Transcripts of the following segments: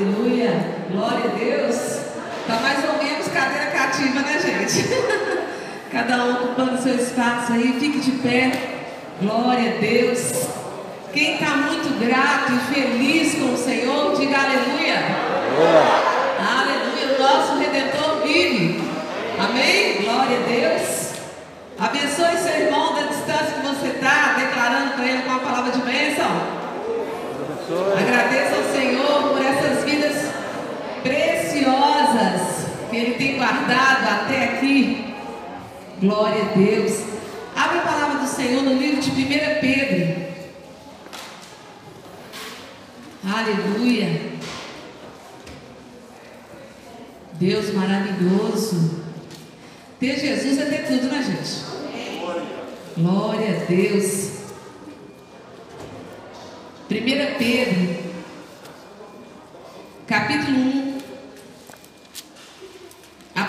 Aleluia. Glória a Deus. Tá mais ou menos cadeira cativa, né, gente? Cada um ocupando seu espaço aí. Fique de pé. Glória a Deus. Quem está muito grato e feliz com o Senhor, diga aleluia. Aleluia. O nosso Redentor vive. Amém? Glória a Deus. Abençoe seu irmão da distância que você está, declarando para ele com a palavra de bênção. Agradeça ao Senhor por essas vidas preciosas que Ele tem guardado até aqui. Glória a Deus. Abre a palavra do Senhor no livro de 1 Pedro. Aleluia. Deus maravilhoso. Ter Jesus é ter tudo, né, gente? Glória a Deus. 1 Pedro, capítulo 1, a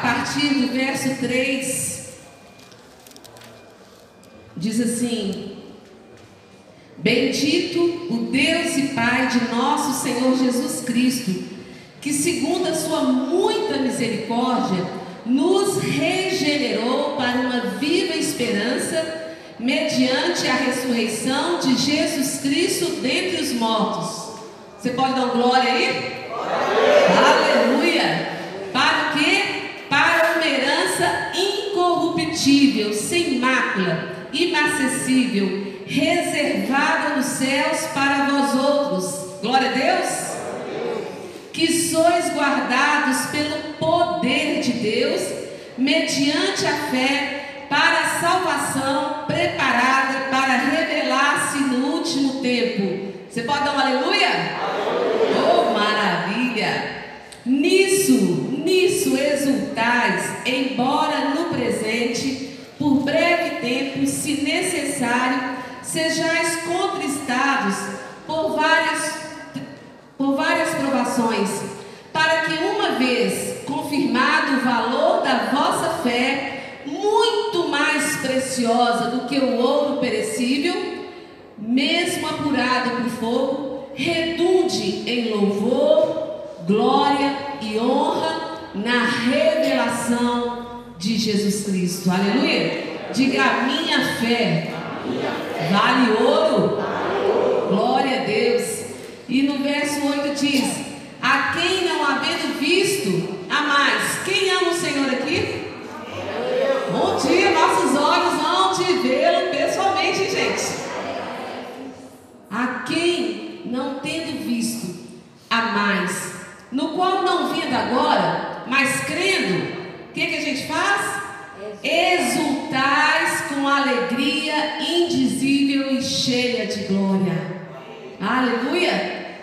partir do verso 3, diz assim: Bendito o Deus e Pai de nosso Senhor Jesus Cristo, que, segundo a sua muita misericórdia, nos regenerou para uma viva esperança mediante a ressurreição de Jesus Cristo dentre os mortos. Você pode dar um glória aí? Aleluia! Para o quê? Para uma herança incorruptível, sem mácula, inacessível, reservada nos céus para vós outros. Glória a Deus! Que sois guardados pelo poder de Deus, mediante a fé para a salvação preparada para revelar-se no último tempo. Você pode dar um aleluia? aleluia? Oh, maravilha! Nisso, nisso exultais, embora no presente, por breve tempo, se necessário, sejais contristados por várias, por várias provações, para que uma vez confirmado o valor da vossa fé, muito mais preciosa do que o ouro perecível, mesmo apurado por fogo, redunde em louvor, glória e honra na revelação de Jesus Cristo. Aleluia! Diga a minha fé vale ouro. Glória a Deus. E no verso 8 diz: A quem não havendo visto, a mais. Quem ama o Senhor aqui? Bom dia, nossos olhos vão te vê-lo pessoalmente, gente. A quem não tendo visto a mais, no qual não vendo agora, mas crendo, o que, que a gente faz? Exultais com alegria indizível e cheia de glória. Aleluia!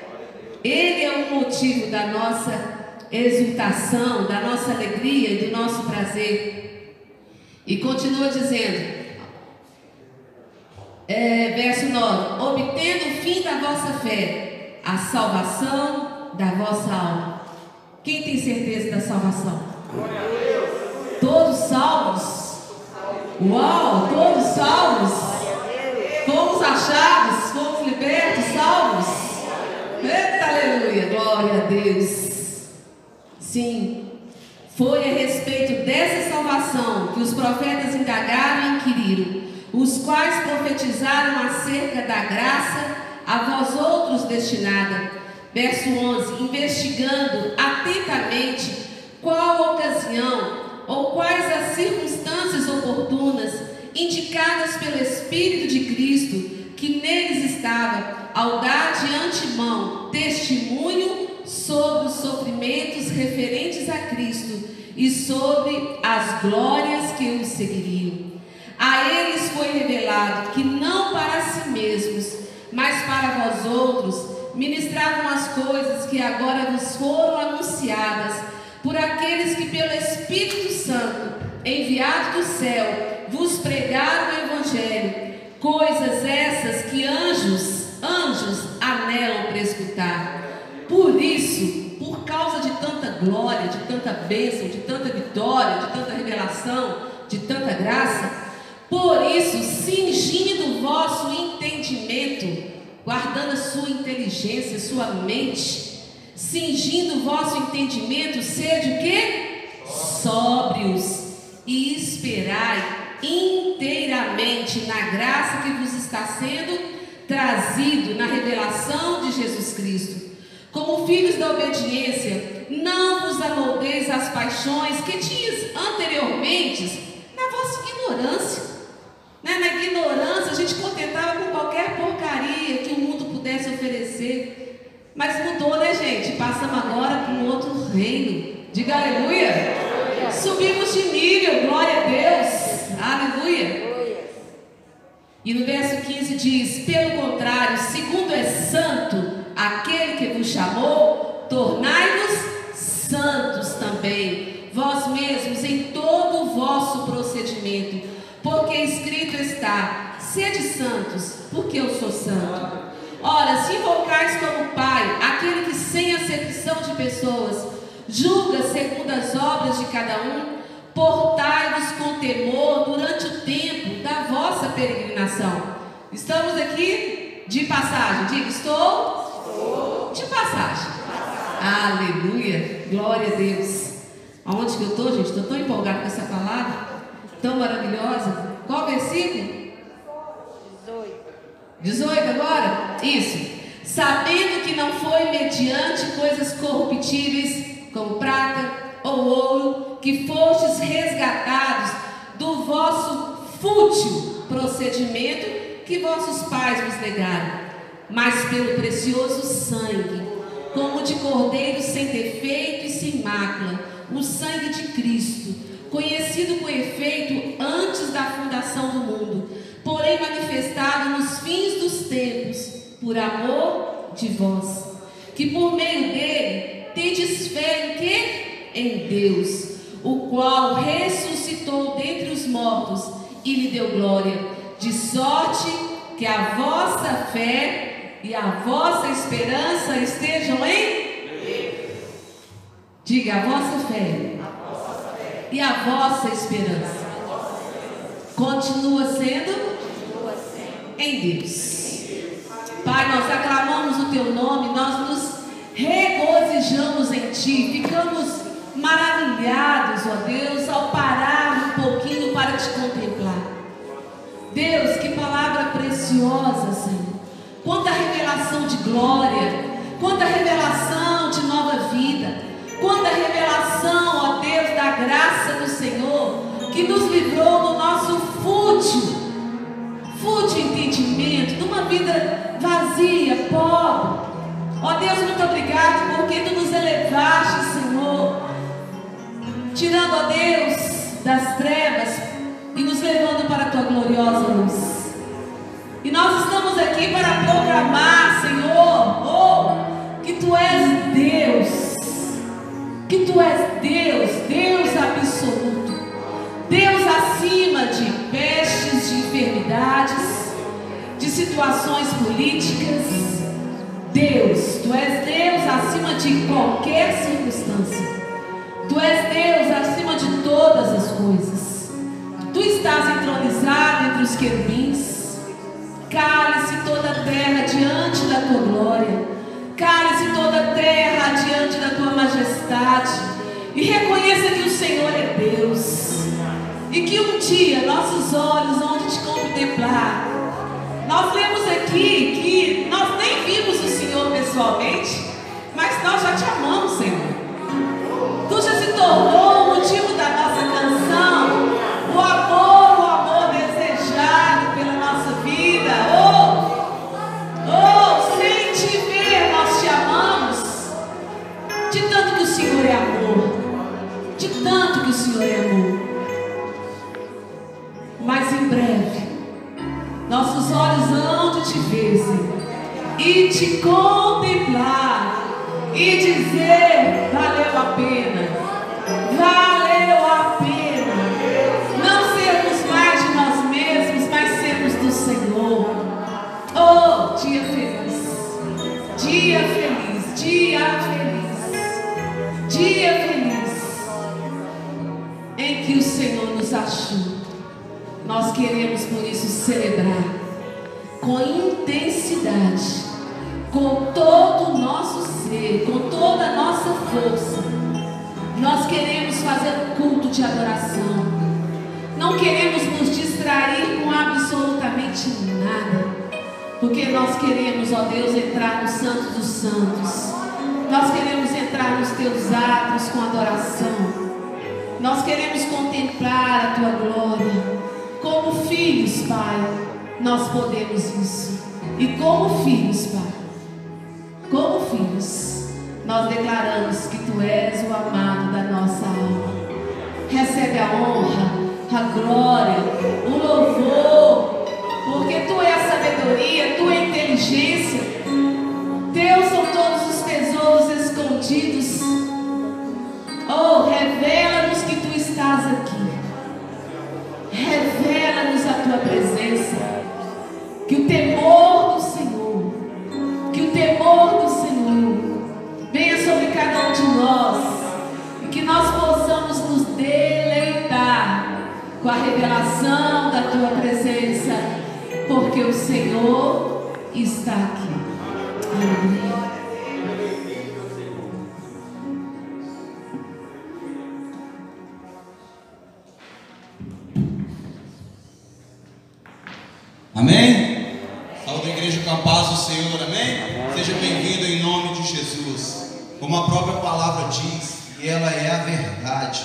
Ele é o motivo da nossa exultação, da nossa alegria e do nosso prazer. E continua dizendo, é, verso 9: obtendo o fim da vossa fé, a salvação da vossa alma. Quem tem certeza da salvação? Todos salvos? Uau, todos salvos? Fomos achados, fomos libertos, salvos? Eita, aleluia, glória a Deus. Sim, foi a respeito dessa salvação que os profetas indagaram e inquiriram, os quais profetizaram acerca da graça a vós outros destinada. Verso 11: investigando atentamente qual ocasião ou quais as circunstâncias oportunas indicadas pelo Espírito de Cristo, que neles estava, ao dar de antemão testemunho sobre os sofrimentos referentes a Cristo e sobre as glórias que o seguiriam. A eles foi revelado que não para si mesmos, mas para vós outros, ministravam as coisas que agora vos foram anunciadas por aqueles que pelo Espírito Santo, enviado do céu, vos pregaram o Evangelho, coisas essas que anjos, anjos anelam para escutar. Por isso, por causa de tanta glória, de tanta bênção, de tanta vitória, de tanta revelação, de tanta graça, por isso, cingindo o vosso entendimento, guardando a sua inteligência, sua mente, cingindo o vosso entendimento, sede o quê? Sóbrios e esperai inteiramente na graça que vos está sendo trazido na revelação de Jesus Cristo. Como filhos da obediência, não vos amoldeis às paixões que tinhas anteriormente na vossa ignorância. Né? Na ignorância, a gente contentava com qualquer porcaria que o mundo pudesse oferecer. Mas mudou, né, gente? Passamos agora para um outro reino. Diga aleluia. Subimos de nível, glória a Deus. Aleluia. E no verso 15 diz: Pelo contrário, segundo é santo aquele que vos chamou, tornai-vos santos também, vós mesmos, em todo o vosso procedimento, porque escrito está: sede santos, porque eu sou santo. Ora, se invocais como Pai aquele que, sem acepção de pessoas, julga segundo as obras de cada um, portai-vos com temor durante o tempo da vossa peregrinação. Estamos aqui de passagem. Diga, estou, estou. de passagem. Aleluia, glória a Deus. Aonde que eu estou, gente? Estou tão empolgado com essa palavra, tão maravilhosa. Qual versículo? 18. 18 agora? Isso. Sabendo que não foi mediante coisas corruptíveis, como prata ou ouro, que fostes resgatados do vosso fútil procedimento que vossos pais vos negaram, mas pelo precioso sangue, como de cordeiro sem defeito e sem mácula, o sangue de Cristo, conhecido com efeito antes da fundação do mundo, porém manifestado nos fins dos tempos, por amor de vós, que por meio dele tendes fé em? Em Deus o qual ressuscitou dentre os mortos e lhe deu glória, de sorte que a vossa fé e a vossa esperança estejam em Diga a vossa fé, e a vossa esperança continua sendo em Deus. Pai, nós aclamamos o teu nome, nós nos regozijamos em ti, ficamos maravilhados, ó Deus, ao parar um pouquinho para te contemplar. Deus, que palavra preciosa, Senhor. Quanta revelação de glória, quanta revelação de nova vida, quanta revelação, ó Deus, da graça do Senhor, que nos livrou do nosso fútil, fútil entendimento, de uma vida vazia, pobre. Ó Deus, muito obrigado porque tu nos elevaste, Senhor tirando a Deus das trevas e nos levando para a tua gloriosa luz. E nós estamos aqui para proclamar, Senhor, oh, que tu és Deus, que tu és Deus, Deus absoluto, Deus acima de pestes, de enfermidades, de situações políticas. Deus, tu és Deus acima de qualquer circunstância. Tu és Deus acima de todas as coisas. Tu estás entronizado entre os querubins. Cale-se toda a terra diante da tua glória. Cale-se toda a terra diante da tua majestade. E reconheça que o Senhor é Deus. E que um dia nossos olhos vão te contemplar. Nós lemos aqui que nós nem vimos o Senhor pessoalmente, mas nós já te amamos, Senhor. Tu já se tornou o motivo igreja com a paz do Senhor, amém? Seja bem-vindo em nome de Jesus. Como a própria palavra diz, e ela é a verdade,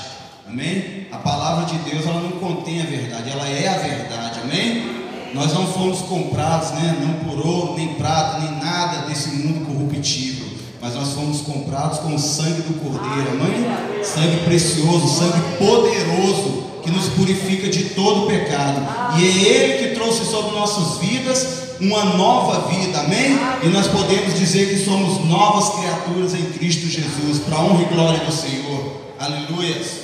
amém? A palavra de Deus, ela não contém a verdade, ela é a verdade, amém? Nós não fomos comprados, né? Não por ouro, nem prata, nem nada desse mundo corruptível. Mas nós fomos comprados com o sangue do Cordeiro, amém? Sangue precioso, sangue poderoso, que nos purifica de todo pecado. E é Ele que trouxe sobre nossas vidas uma nova vida, amém? E nós podemos dizer que somos novas criaturas em Cristo Jesus, para honra e glória do Senhor. Aleluia.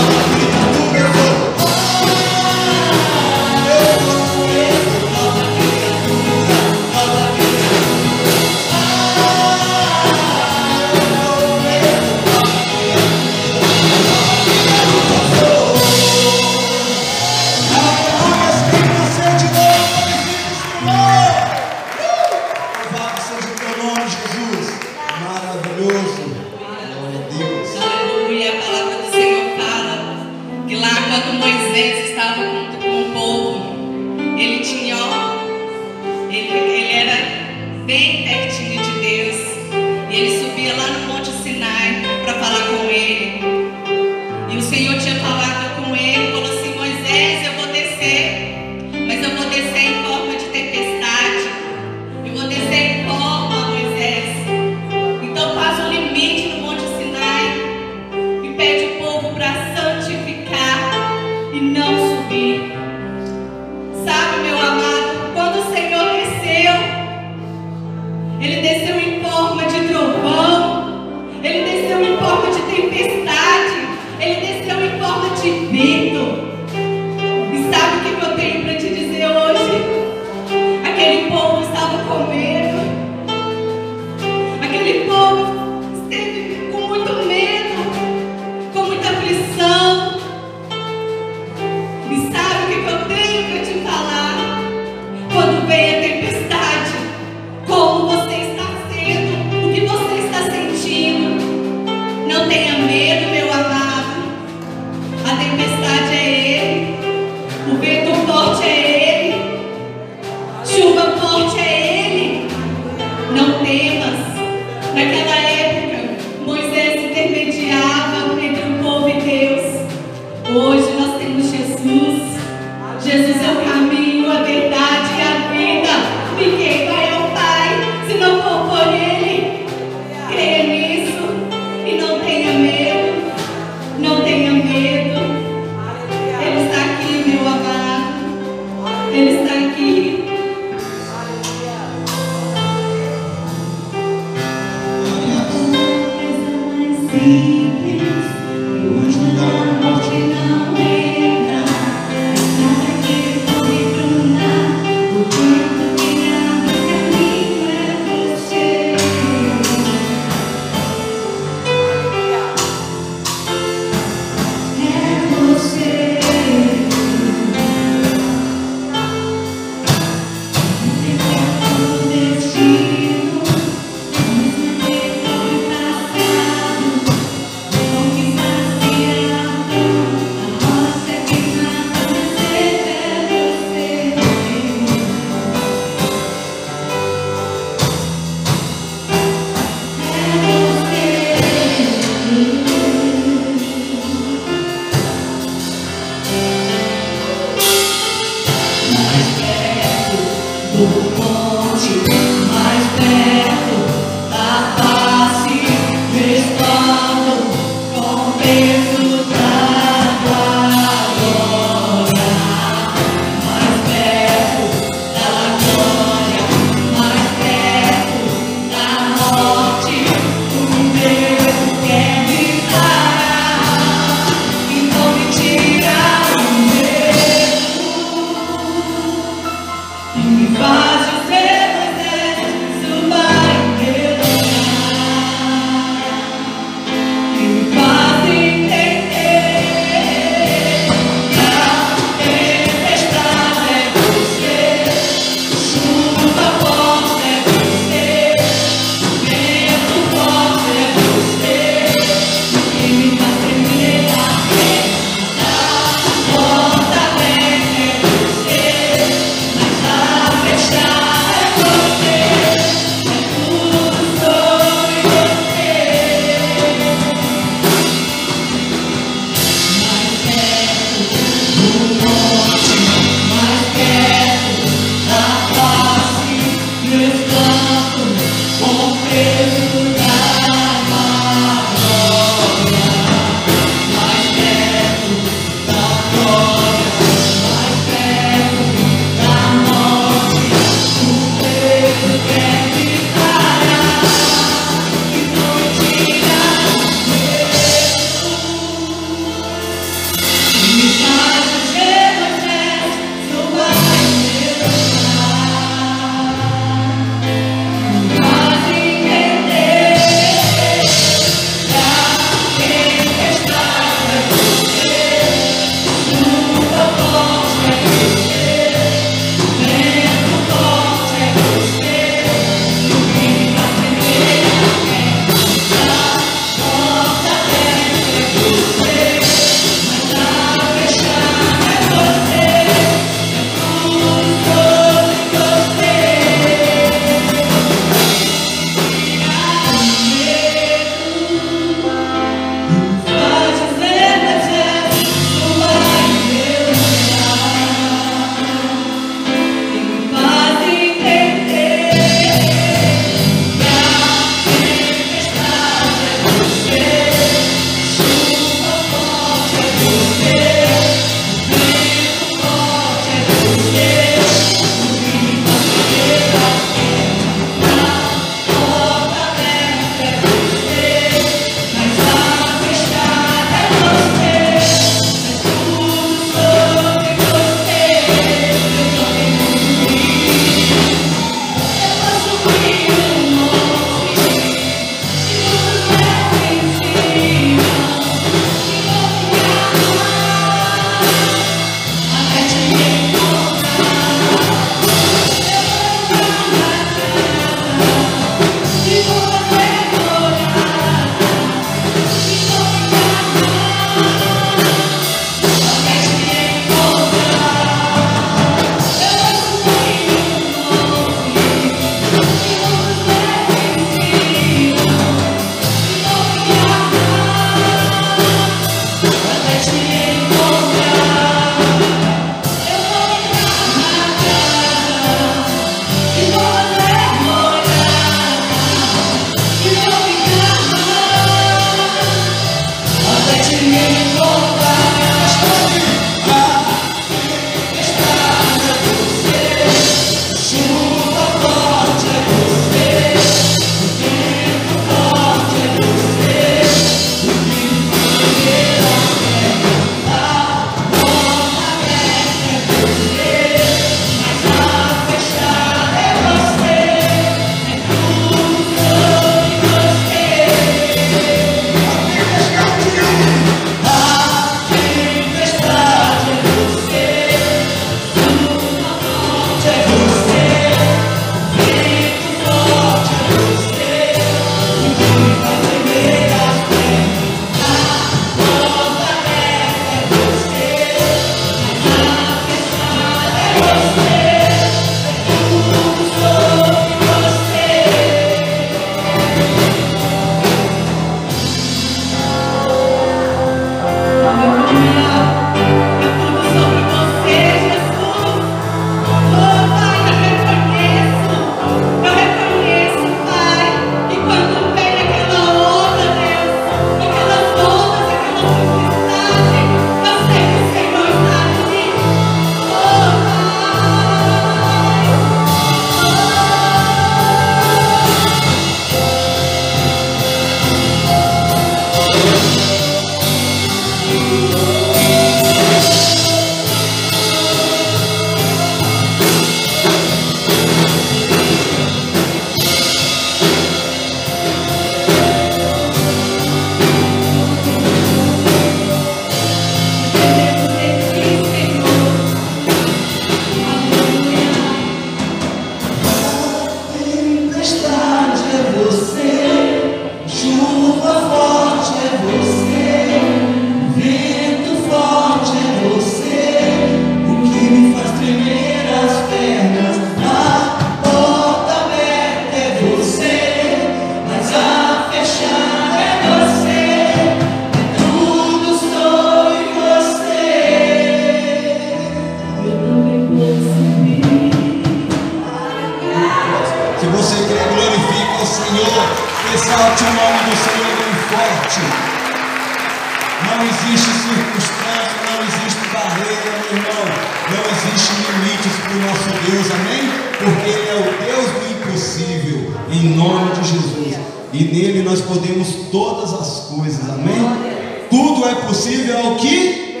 Tudo é possível ao que?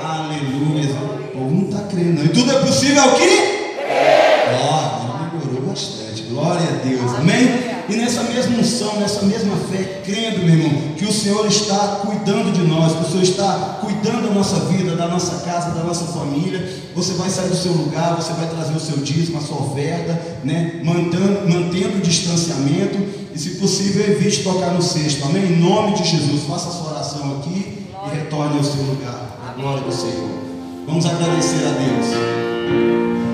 Aleluia. O povo não está crendo, não. E tudo é possível ao que? Ó, oh, melhorou bastante. Glória a Deus, amém? E nessa mesma unção, nessa mesma fé, crendo, meu irmão, que o Senhor está cuidando de nós, que o Senhor está cuidando da nossa vida, da nossa casa, da nossa família. Você vai sair do seu lugar, você vai trazer o seu dízimo, a sua oferta, né? mantendo, mantendo o distanciamento e, se possível, evite tocar no cesto, amém? Em nome de Jesus, faça a sua oração aqui retorne ao seu lugar. A glória do Senhor. Vamos agradecer a Deus.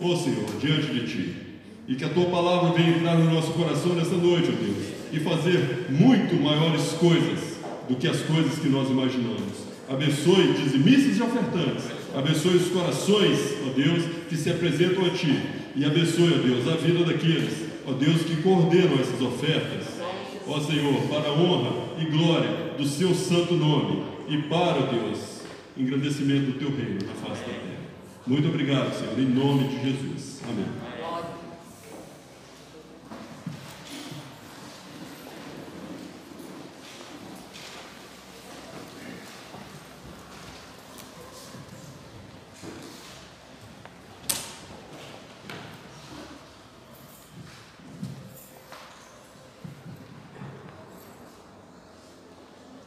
ó Senhor, diante de ti. E que a tua palavra venha entrar no nosso coração nessa noite, ó Deus, e fazer muito maiores coisas do que as coisas que nós imaginamos. Abençoe dizimistas e ofertantes. Abençoe os corações, ó Deus, que se apresentam a Ti e abençoe, ó Deus, a vida daqueles, ó Deus, que coordenam essas ofertas. Ó Senhor, para a honra e glória do seu santo nome e para, ó Deus, engrandecimento do teu reino na face da terra. Muito obrigado, Senhor, em nome de Jesus. Amém.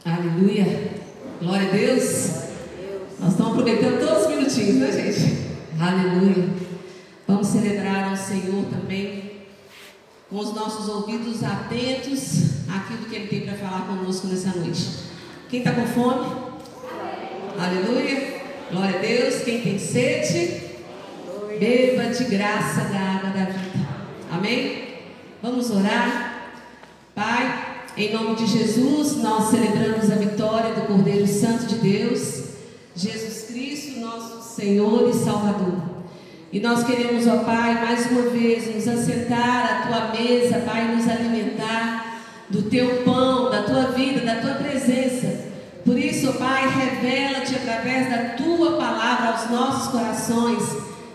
Aleluia. Glória a Deus. Nós estamos aproveitando todos os minutinhos, né, gente? Aleluia. Vamos celebrar ao Senhor também, com os nossos ouvidos atentos àquilo que Ele tem para falar conosco nessa noite. Quem está com fome? Aleluia. Glória a Deus. Quem tem sede? Beba de graça da água da vida. Amém? Vamos orar. Pai, em nome de Jesus, nós celebramos a vitória do Cordeiro Santo de Deus, Jesus Cristo, nosso Senhor e Salvador. E nós queremos, ó Pai, mais uma vez nos assentar à tua mesa, Pai, nos alimentar do teu pão, Ó Pai, revela-te através da tua palavra aos nossos corações.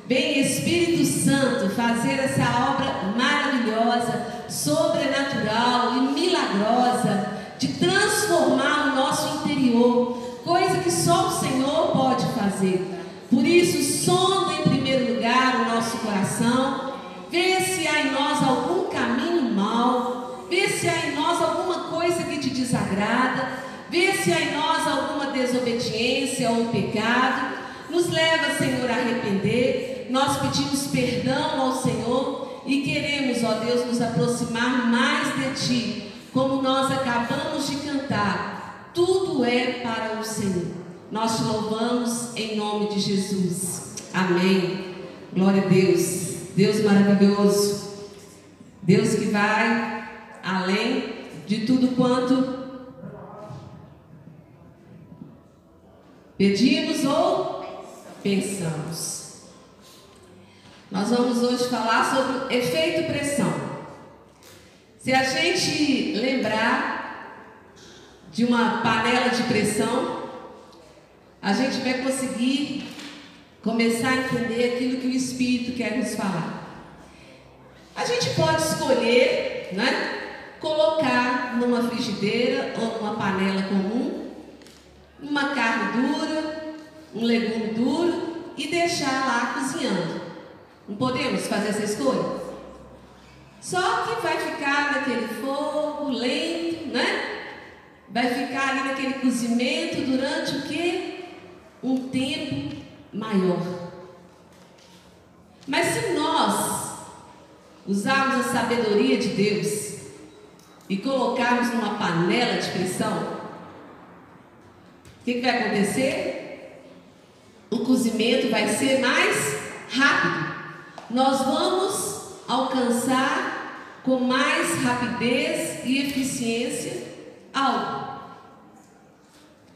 Vem Espírito Santo fazer essa obra maravilhosa, sobrenatural e milagrosa de transformar o nosso interior, coisa que só o Senhor pode fazer. Por isso, sonda em primeiro lugar o nosso coração, vê se há em nós algum caminho mau, vê se há em nós alguma coisa que te desagrada, vê se há em nós alguma desobediência ou pecado. Nos leva, Senhor, a arrepender. Nós pedimos perdão ao Senhor e queremos, ó Deus, nos aproximar mais de Ti, como nós acabamos de cantar. Tudo é para o Senhor. Nós te louvamos em nome de Jesus. Amém. Glória a Deus. Deus maravilhoso. Deus que vai além de tudo quanto pedimos ou pensamos. Nós vamos hoje falar sobre efeito pressão. Se a gente lembrar de uma panela de pressão, a gente vai conseguir começar a entender aquilo que o Espírito quer nos falar. A gente pode escolher, né? Colocar numa frigideira ou numa panela comum uma carne dura, um legume duro e deixar lá cozinhando. Não podemos fazer essa escolha? Só que vai ficar naquele fogo lento, né? Vai ficar ali naquele cozimento durante o quê? Um tempo maior. Mas se nós usarmos a sabedoria de Deus e colocarmos numa panela de pressão, que, que vai acontecer? O cozimento vai ser mais rápido. Nós vamos alcançar com mais rapidez e eficiência algo.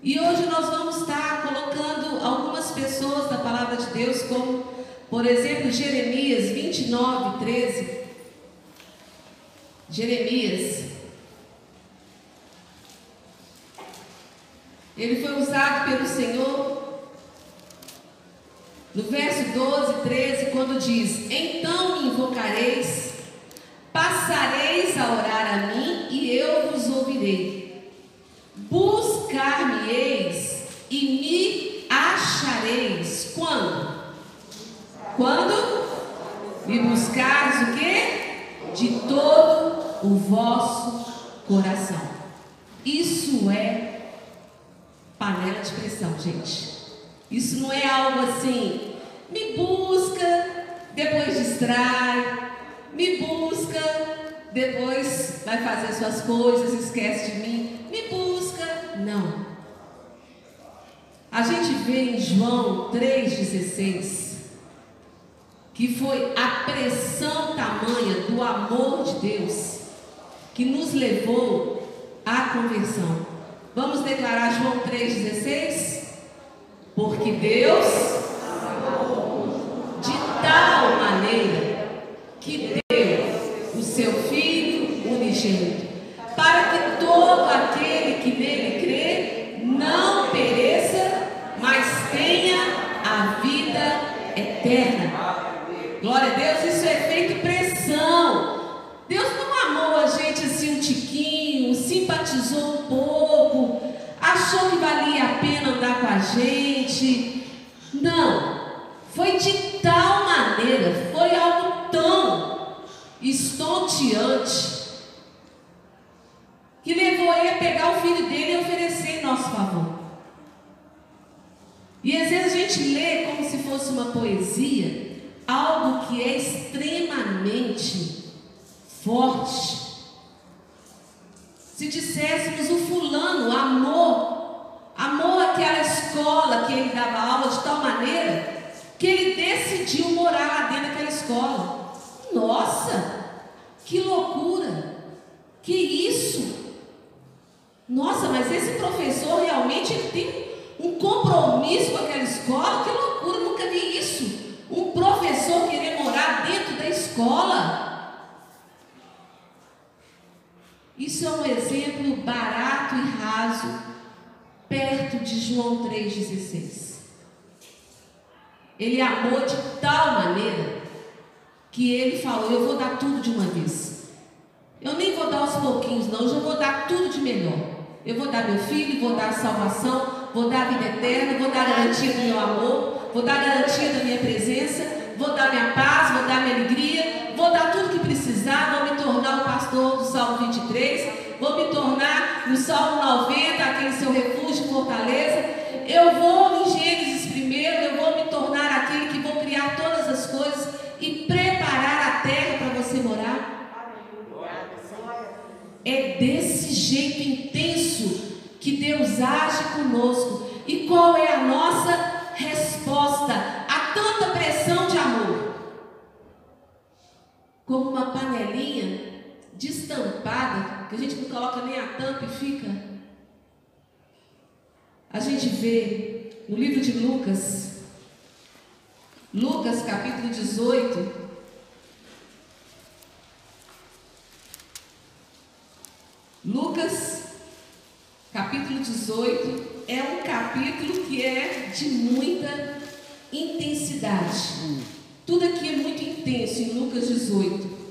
E hoje nós vamos estar colocando algumas pessoas da palavra de Deus, como, por exemplo, Jeremias 29, 13. Jeremias. Ele foi usado pelo Senhor no verso 12, 13, quando diz: Então me invocareis, passareis a orar a mim e eu vos ouvirei. Buscar-me-eis e me achareis. Quando? Quando? Me buscares o quê? De todo o vosso coração. Isso é panela de pressão, gente. Isso não é algo assim, me busca, depois distrai, me busca, depois vai fazer suas coisas, esquece de mim, me busca. Não. A gente vê em João 3,16 que foi a pressão tamanha do amor de Deus que nos levou à conversão. Vamos declarar João 3,16? Porque Deus, jeito intenso que Deus age conosco. E qual é a nossa resposta a tanta pressão de amor? Como uma panelinha destampada, que a gente não coloca nem a tampa e fica. A gente vê no livro de Lucas, Lucas capítulo 18, Lucas, capítulo 18, é um capítulo que é de muita intensidade. Tudo aqui é muito intenso em Lucas 18.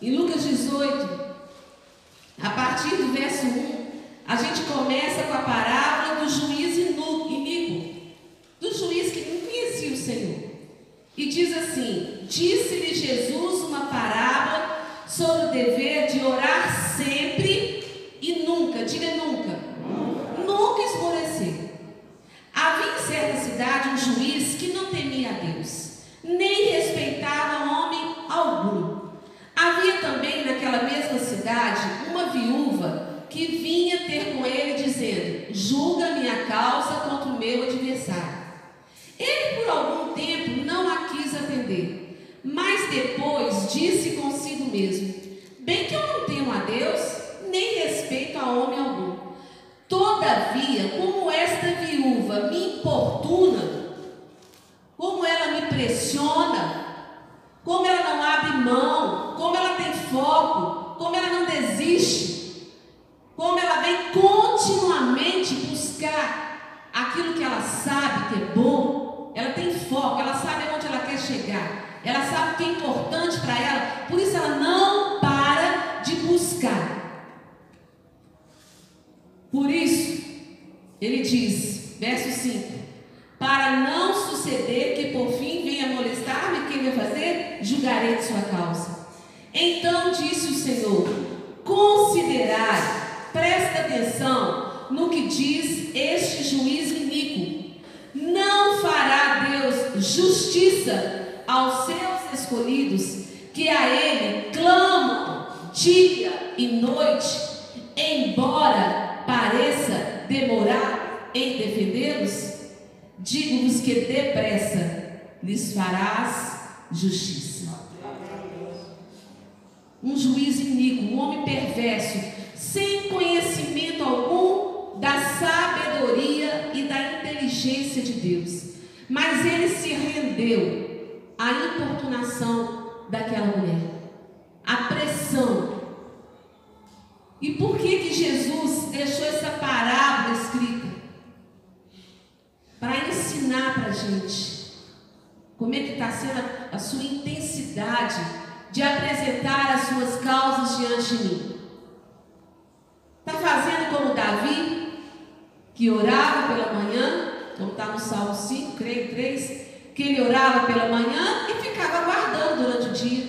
Em Lucas 18, a partir do verso 1, a gente começa com a parábola do juiz iníquo, do juiz que não conhecia o Senhor. E diz assim: Disse-lhe Jesus uma parábola sobre o dever de orar sempre e nunca, diga nunca, nunca esmorecer. Havia em certa cidade um juiz que não temia a Deus, nem respeitava homem algum. Havia também naquela mesma cidade uma viúva que vinha ter com ele, dizendo: Julga minha causa contra o meu adversário. Ele, por algum tempo, não a quis atender, mas depois disse consigo mesmo: Bem que eu não temo a Deus, nem respeito a homem algum. Todavia, como esta viúva me importuna, como ela me pressiona, como ela não abre mão, como ela tem foco, como ela não desiste, como ela vem continuamente buscar aquilo que ela sabe que é bom, ela tem foco, ela sabe onde ela quer chegar, ela sabe o que é importante para ela, por isso ela não para de buscar. Por isso, ele diz, verso 5: Para não suceder que por fim venha molestar-me, quem vai fazer? Julgarei de sua causa. Então disse o Senhor: Considerai, presta atenção no que diz este juiz iníquo. Não fará Deus justiça aos seus escolhidos, que a Ele clamam dia e noite, embora pareça demorar em defendê-los? Digo-vos que depressa lhes farás justiça. Um juiz iníquo, um homem perverso, sem conhecimento algum da sabedoria e da inteligência de Deus. Mas ele se rendeu à importunação daquela mulher, à pressão. E por que que Jesus deixou essa parábola escrita? Para ensinar para a gente como é que está sendo a, a sua intensidade de apresentar as suas causas diante de mim. Está fazendo como Davi, que orava pela manhã, como está no Salmo 5, creio 3, que ele orava pela manhã e ficava aguardando durante o dia.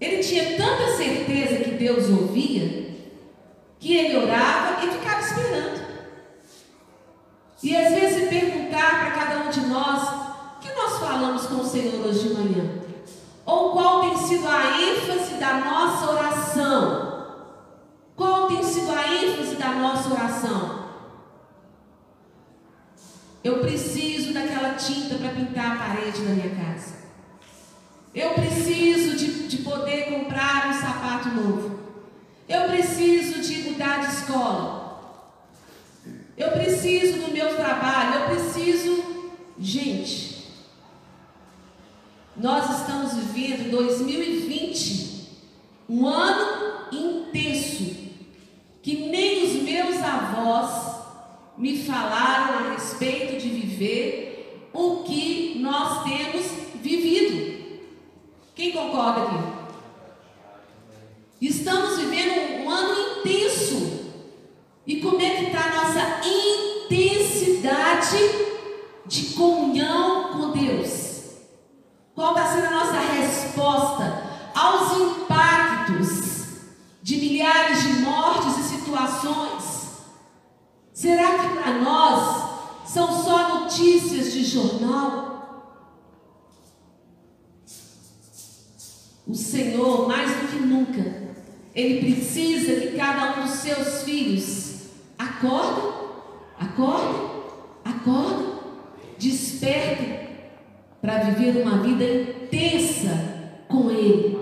Ele tinha tanta certeza que Deus ouvia, que ele orava e ficava esperando. E às vezes perguntar para cada um de nós, o que nós falamos com o Senhor hoje de manhã? Ou qual tem sido a ênfase da nossa oração? Qual tem sido a ênfase da nossa oração? Eu preciso daquela tinta para pintar a parede da minha casa. Eu preciso de, de poder comprar um sapato novo. Eu preciso de mudar de escola. Eu preciso do meu trabalho. Eu preciso. Gente, nós estamos vivendo 2020, um ano intenso, que nem os meus avós me falaram a respeito de viver o que nós temos vivido. Quem concorda aqui? Estamos vivendo um ano intenso. E como é que está a de comunhão com Deus? Qual está sendo a nossa resposta aos impactos de milhares de mortes e situações? Será que para nós são só notícias de jornal? O Senhor, mais do que nunca, Ele precisa que cada um dos seus filhos acorde, acorde, acorde, desperte para viver uma vida intensa com Ele.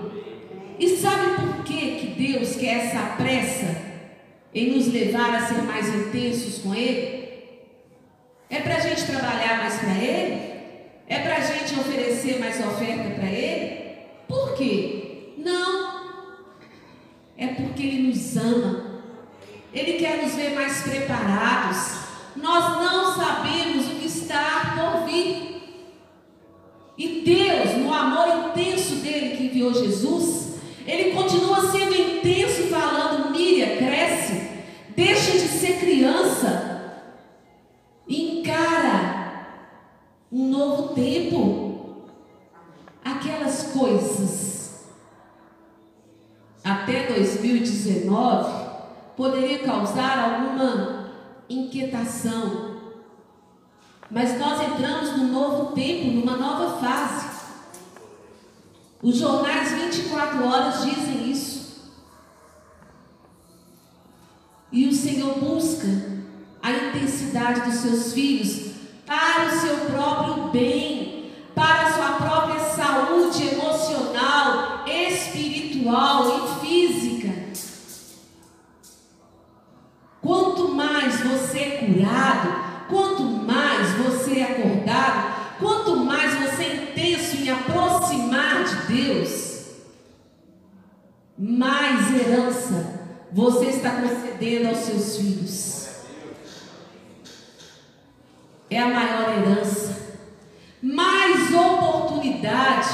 E sabe por que, que Deus quer essa pressa em nos levar a ser mais intensos com Ele? É para a gente trabalhar mais para Ele? É para a gente oferecer mais oferta para Ele? Por quê? Não. É porque Ele nos ama. Ele quer nos ver mais preparados. Nós não sabemos o que está por vir. E Deus, no amor intenso dele que enviou Jesus, ele continua sendo intenso, falando: Miriam, cresce, deixa de ser criança, encara um novo tempo aquelas coisas até 2019 poderia causar alguma inquietação. Mas nós entramos num novo tempo, numa nova fase. Os jornais 24 horas dizem isso. E o Senhor busca a intensidade dos seus filhos para o seu próprio bem para a sua própria saúde emocional, espiritual Quanto mais você é curado, quanto mais você é acordado, quanto mais você é intenso em aproximar de Deus, mais herança você está concedendo aos seus filhos. É a maior herança mais oportunidade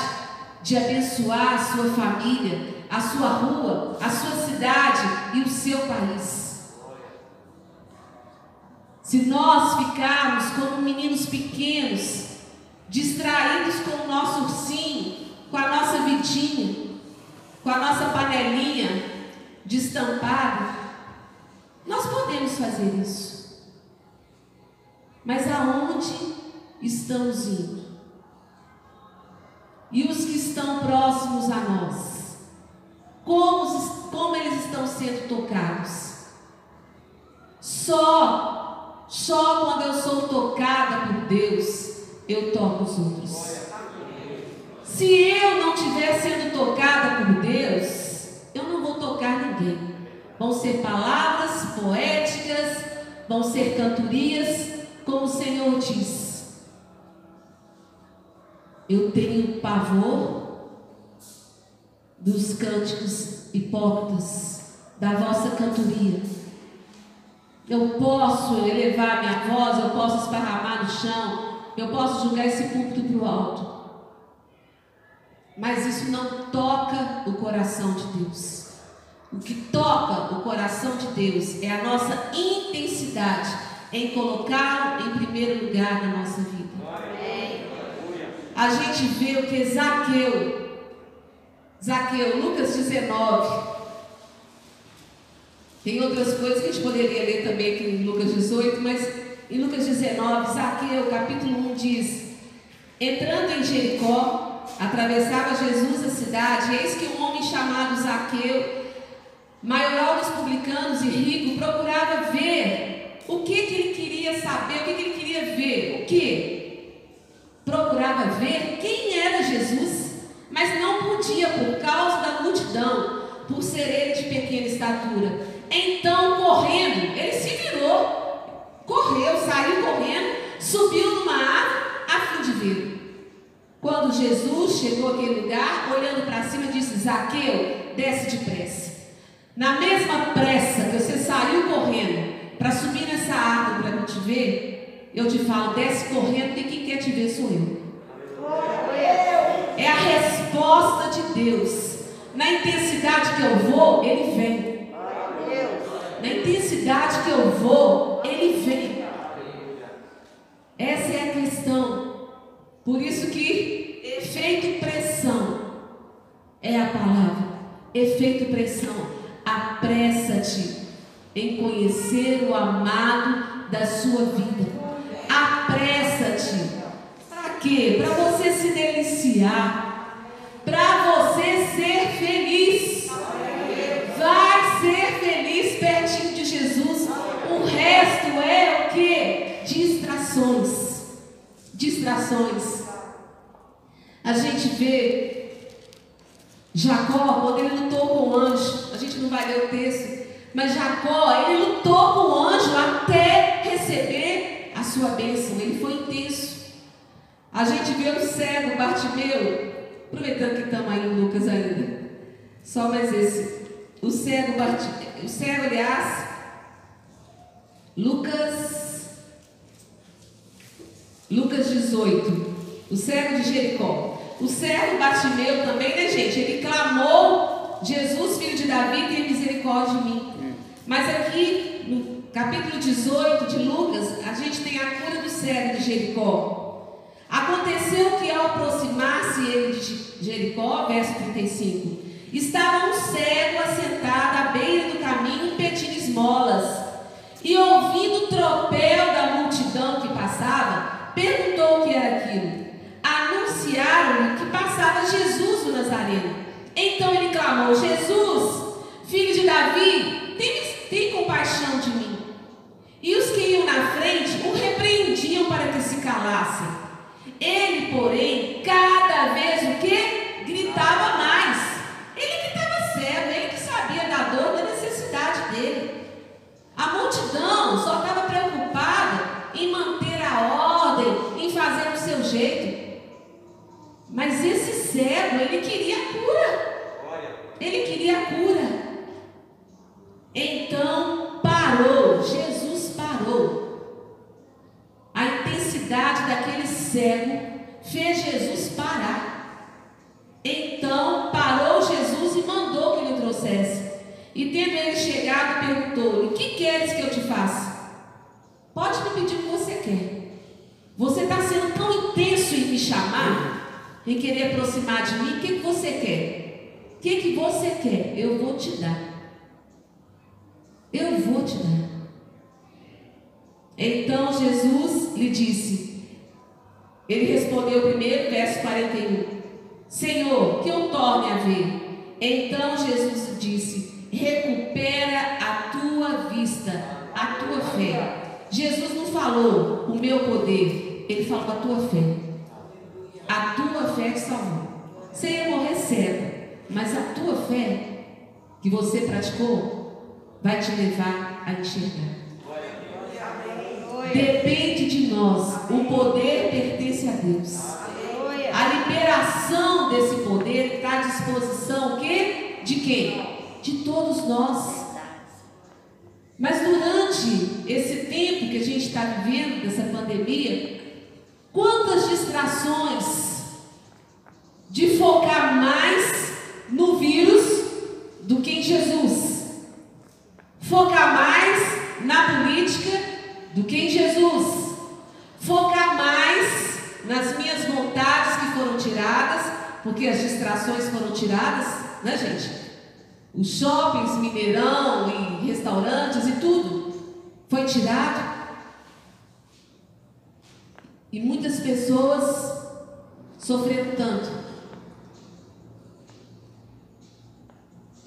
de abençoar a sua família, a sua rua, a sua cidade e o seu país. Se nós ficarmos como meninos pequenos, distraídos com o nosso ursinho, com a nossa vidinha, com a nossa panelinha de estampado, nós podemos fazer isso. Mas aonde estamos indo? E os que estão próximos a nós? Como, como eles estão sendo tocados? Só, só quando eu sou tocada por Deus, eu toco os outros. Se eu não estiver sendo tocada por Deus, eu não vou tocar ninguém. Vão ser palavras poéticas, vão ser cantorias, como o Senhor disse. Eu tenho pavor dos cânticos hipócritas, da vossa cantoria. Eu posso elevar minha voz, eu posso esparramar no chão, eu posso jogar esse púlpito para o alto. Mas isso não toca o coração de Deus. O que toca o coração de Deus é a nossa intensidade em colocá-lo em primeiro lugar na nossa vida a gente vê o que Zaqueu, Zaqueu, Lucas 19, Tem outras coisas que a gente poderia ler também aqui em Lucas 18, mas em Lucas 19, Zaqueu, capítulo 1, diz: Entrando em Jericó, atravessava Jesus a cidade, eis que um homem chamado Zaqueu, maioral dos publicanos e rico, procurava ver o que, que ele queria saber, o que, que ele queria ver, o que? Procurava ver quem era Jesus, mas não podia por causa da multidão, por ser ele de pequena estatura. Então, correndo, ele se virou, correu, saiu correndo, subiu numa árvore a fim de ver. Quando Jesus chegou àquele lugar, olhando para cima, disse: Zaqueu, desce depressa. Na mesma pressa que você saiu correndo para subir nessa árvore para me te ver, eu te falo, desce correndo, e quem quer te ver sou eu. É a resposta de Deus. Na intensidade que eu vou, Ele vem. Na intensidade que eu vou, Ele vem. Essa é a questão. Por isso que efeito pressão é a palavra. Efeito pressão. Apressa-te em conhecer o amado da sua vida. Apressa-te. Para quê? Para você se deliciar. Para você Distrações. Distrações. A gente vê Jacó, quando ele lutou com o anjo, a gente não vai ler o texto, mas Jacó, ele lutou com o anjo até receber a sua bênção, ele foi intenso. A gente vê o cego Bartimeu, aproveitando que estamos aí em Lucas ainda, só mais esse. O cego Bartimeu, o cego, aliás, Lucas, Lucas 18, o cego de Jericó. O servo Bartimeu também, né, gente? Ele clamou: Jesus, filho de Davi, tem misericórdia de mim. Mas aqui, no capítulo 18 de Lucas, a gente tem a cura do cego de Jericó. Aconteceu que ao aproximar-se ele de Jericó, verso 35, estava um cego assentado à beira do caminho pedindo esmolas. E ouvindo o tropel da multidão que passava, perguntou o que era aquilo anunciaram-lhe que passava Jesus o Nazareno. Então ele clamou: Jesus, filho de Davi, tem, tem compaixão de mim. E os que iam na frente o repreendiam para que se calasse. Ele, porém, cada vez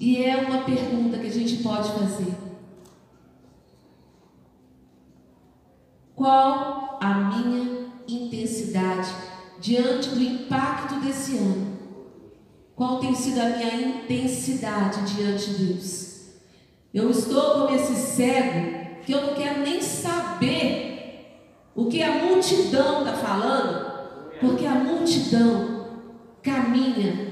E é uma pergunta que a gente pode fazer. Qual a minha intensidade diante do impacto desse ano? Qual tem sido a minha intensidade diante de Deus? Eu estou como esse cego que eu não quero nem saber o que a multidão está falando, porque a multidão caminha,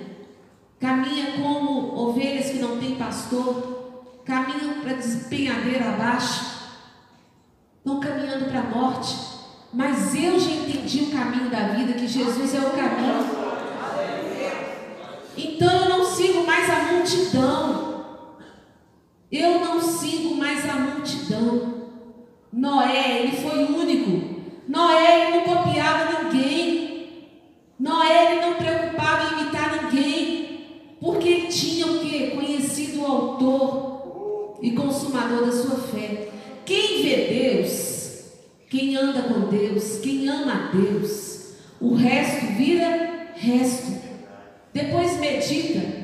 caminha como ovelhas que não têm pastor, caminham para despenhadeira abaixo, estão caminhando para a morte. Mas eu já entendi o caminho da vida, que Jesus é o caminho. Então eu não sigo mais a multidão. Eu não sigo mais a multidão. Noé, ele foi único. Noé, ele não copiava ninguém. Noé, ele não preocupava em imitar ninguém. Porque ele tinha o que? Conhecido o autor e consumador da sua fé. Quem vê Deus, quem anda com Deus, quem ama a Deus, o resto vira resto. Depois medita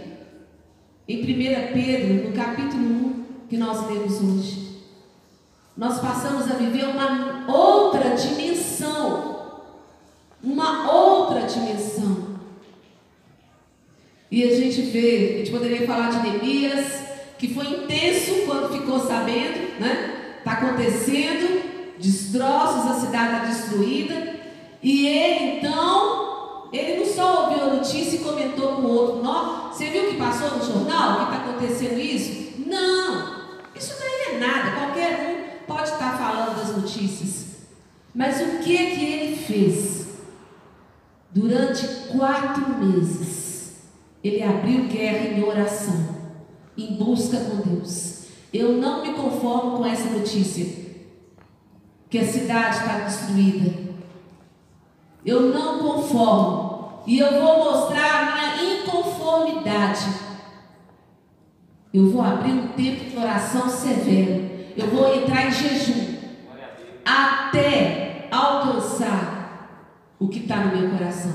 em 1 Pedro, no capítulo 1, que nós lemos hoje. Nós passamos a viver uma outra dimensão. Uma outra dimensão. E a gente vê, a gente poderia falar de Neemias, que foi intenso quando ficou sabendo, né? Está acontecendo, destroços, a cidade está destruída. E ele então ele não só ouviu a notícia e comentou com o outro, não, você viu que passou no jornal, que está acontecendo isso? Não, isso daí é nada, qualquer um pode estar falando das notícias. Mas o que que ele fez? Durante quatro meses, ele abriu guerra em oração, em busca com Deus. Eu não me conformo com essa notícia, que a cidade está destruída. Eu não conformo. E eu vou mostrar a minha inconformidade. Eu vou abrir um tempo de oração severo. Eu vou entrar em jejum. Até alcançar o que está no meu coração.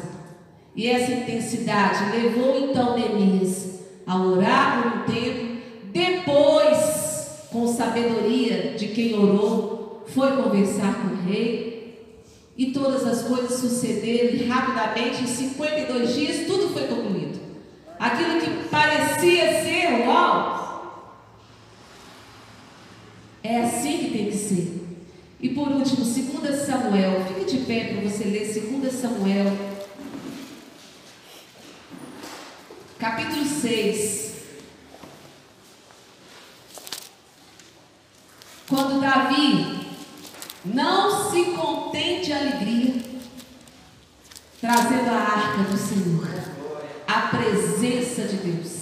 E essa intensidade levou então Neemias a orar por um tempo. Depois, com sabedoria de quem orou, foi conversar com o rei e todas as coisas sucederam e rapidamente, em 52 dias, tudo foi concluído. Aquilo que parecia ser uau, é assim que tem que ser. E por último, 2 Samuel, fique de pé para você ler 2 Samuel, capítulo 6. Quando Davi não se contente de alegria, trazendo a arca do Senhor, a presença de Deus.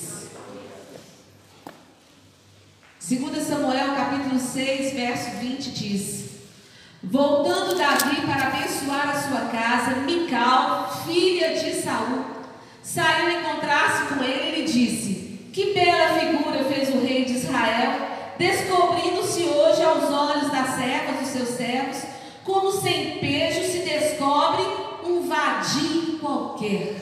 2 Samuel capítulo 6, verso 20 diz: Voltando Davi para abençoar a sua casa, Mical, filha de Saul, saiu encontrar-se com ele e lhe disse: Que bela figura fez o rei de Israel descobrindo-se hoje aos olhos das servas dos seus servos, como sem pejo se descobre um vadio qualquer.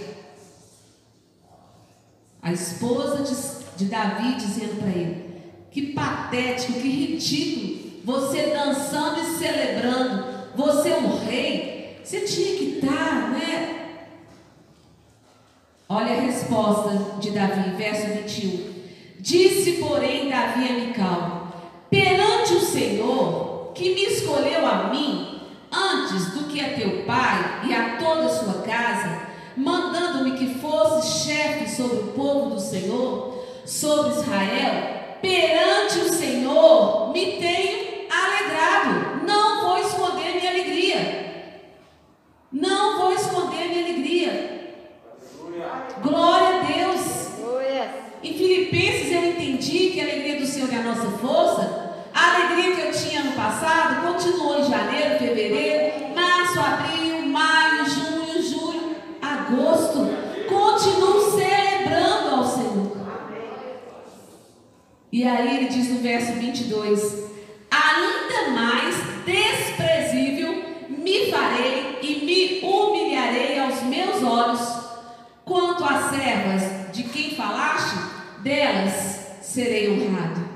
A esposa de, de Davi dizendo para ele: Que patético, que ridículo, você dançando e celebrando, você é um rei, você tinha que estar, né? Olha a resposta de Davi, verso 21. Disse, porém, Davi a Mical: Perante o Senhor, que me escolheu a mim, antes do que a teu pai e a toda a sua casa, mandando-me que fosse chefe sobre o povo do Senhor, sobre Israel, perante o Senhor me tenho alegrado, não vou esconder minha alegria. Não vou esconder minha alegria. Glória a Deus. Em Filipenses eu entendi que a alegria do Senhor é a nossa força. A alegria que eu tinha no passado continuou em janeiro, fevereiro, março, abril, maio, junho, julho, agosto. Continuo celebrando ao Senhor. E aí ele diz no verso 22: Ainda mais desprezível me farei e me humilharei aos meus olhos, quanto às servas de quem falaste, delas serei honrado.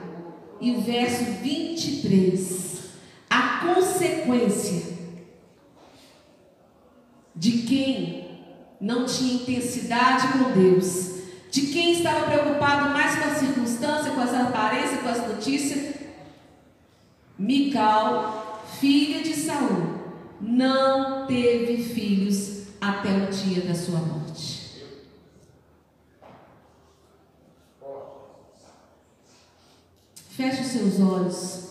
E o verso 23, a consequência de quem não tinha intensidade com Deus, de quem estava preocupado mais com a circunstância, com as aparências, com as notícias. Mical, filha de Saul, não teve filhos até o dia da sua morte. Feche os seus olhos.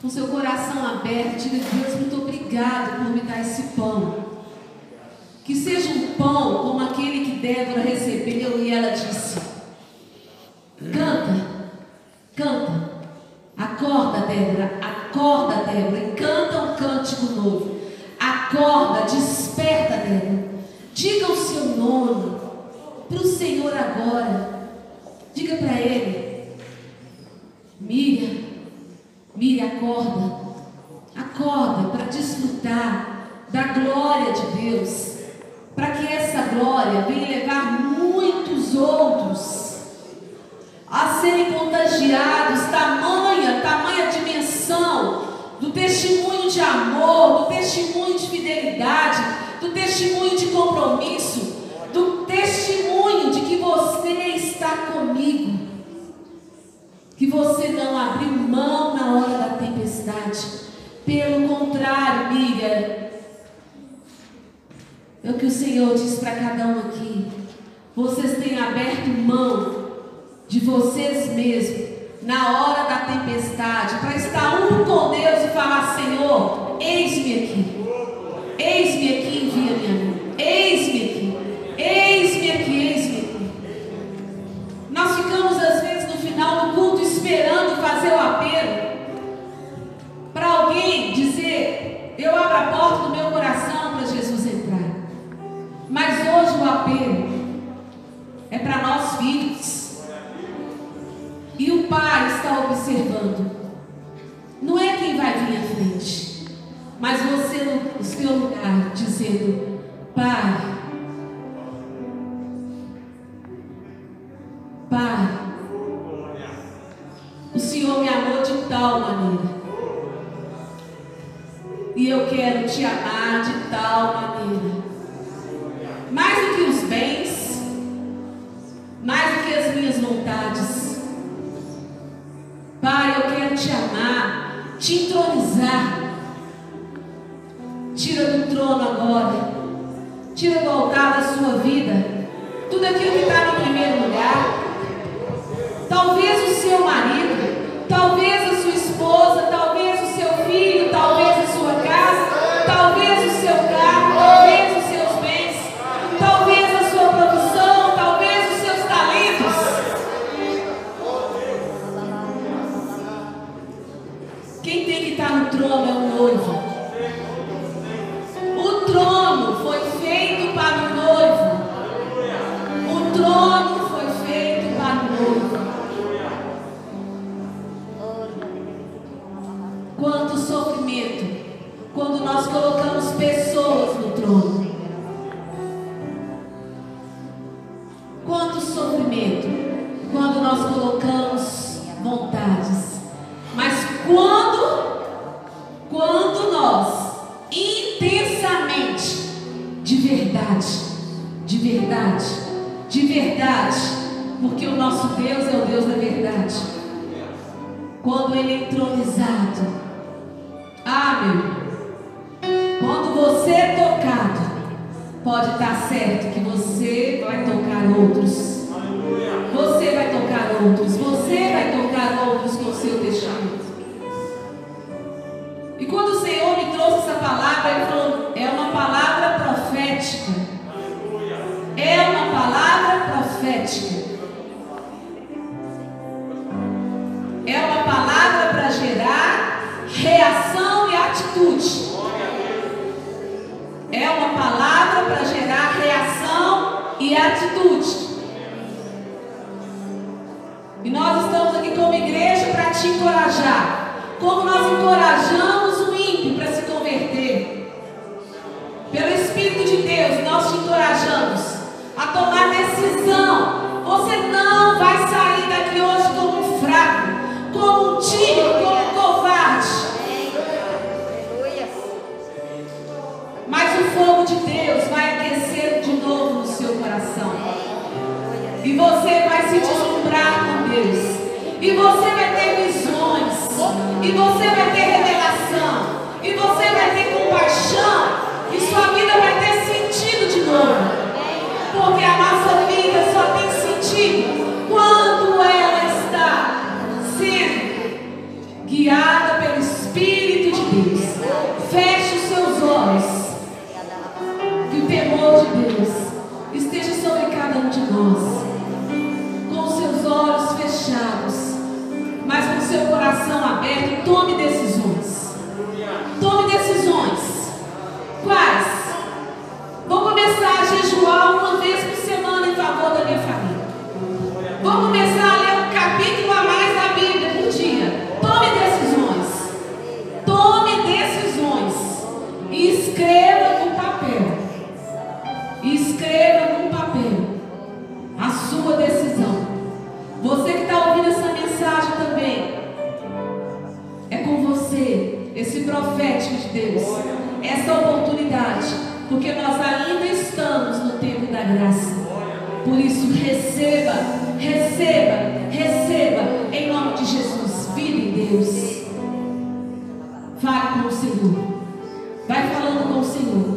Com seu coração aberto, diga Deus, muito obrigado por me dar esse pão. Que seja um pão como aquele que Débora recebeu e ela disse: Canta, canta, acorda, Débora, acorda, Débora, e canta um cântico novo. Acorda, desperta, Débora. Diga o seu nome para o Senhor agora. Diga para Ele: Miriam, Miriam, acorda, acorda para desfrutar da glória de Deus para que essa glória venha levar muitos outros a serem contagiados, tamanha, tamanha dimensão do testemunho de amor, do testemunho de fidelidade, do testemunho de compromisso, do testemunho de que você está comigo, que você não abriu mão na hora da tempestade. Pelo contrário, Miriam, é o que o Senhor diz para cada um aqui. Vocês têm aberto mão de vocês mesmos na hora da tempestade para estar um com Deus e falar: Senhor, eis-me aqui. Eis-me aqui, você é tocado, pode estar certo que você vai tocar outros. Você vai tocar outros. Você vai tocar outros com o seu testemunho. E quando o Senhor me trouxe essa palavra, Ele falou: e atitude. E nós estamos aqui como igreja para te encorajar. Como nós encorajamos o ímpio para se converter. Pelo Espírito de Deus, nós te encorajamos a tomar decisão. Você não vai sair daqui hoje como um fraco, como um tímido, como um covarde. Mas o fogo de Deus vai aquecer de novo coração. E você vai se deslumbrar com Deus. E você vai ter visões. E você vai ter revelação. E você vai ter compaixão. E sua vida vai ter sentido de novo. Porque a nossa vida só tem sentido quando ela está sendo guiada coração aberto, tome decisões. Tome decisões. Quais? Vou começar a jejuar uma vez por semana em favor da minha família. Vou começar a ler profético de Deus, essa oportunidade, porque nós ainda estamos no tempo da graça. Por isso, receba, receba, receba, em nome de Jesus, vida em Deus. Fale com o Senhor, vai falando com o Senhor.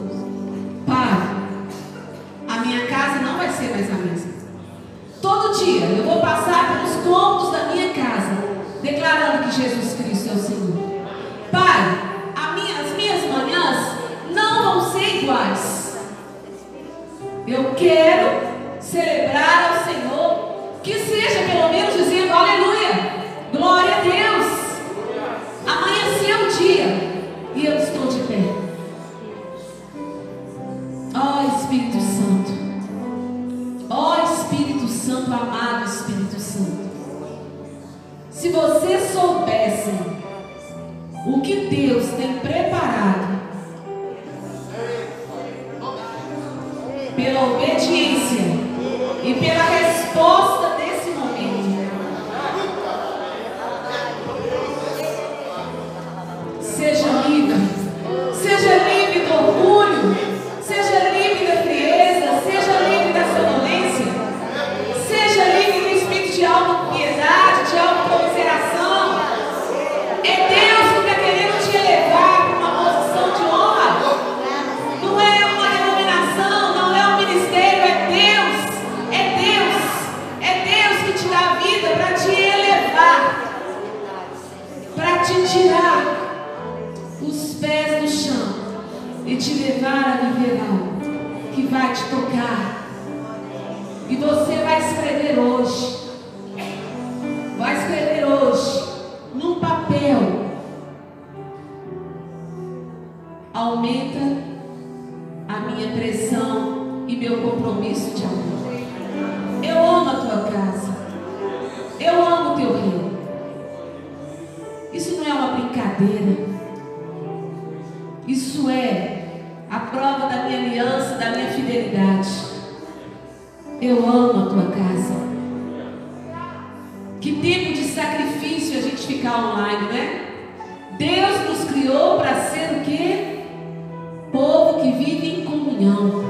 Eu amo a tua casa. Que tempo de sacrifício a gente ficar online, né? Deus nos criou para ser o quê? Povo que vive em comunhão.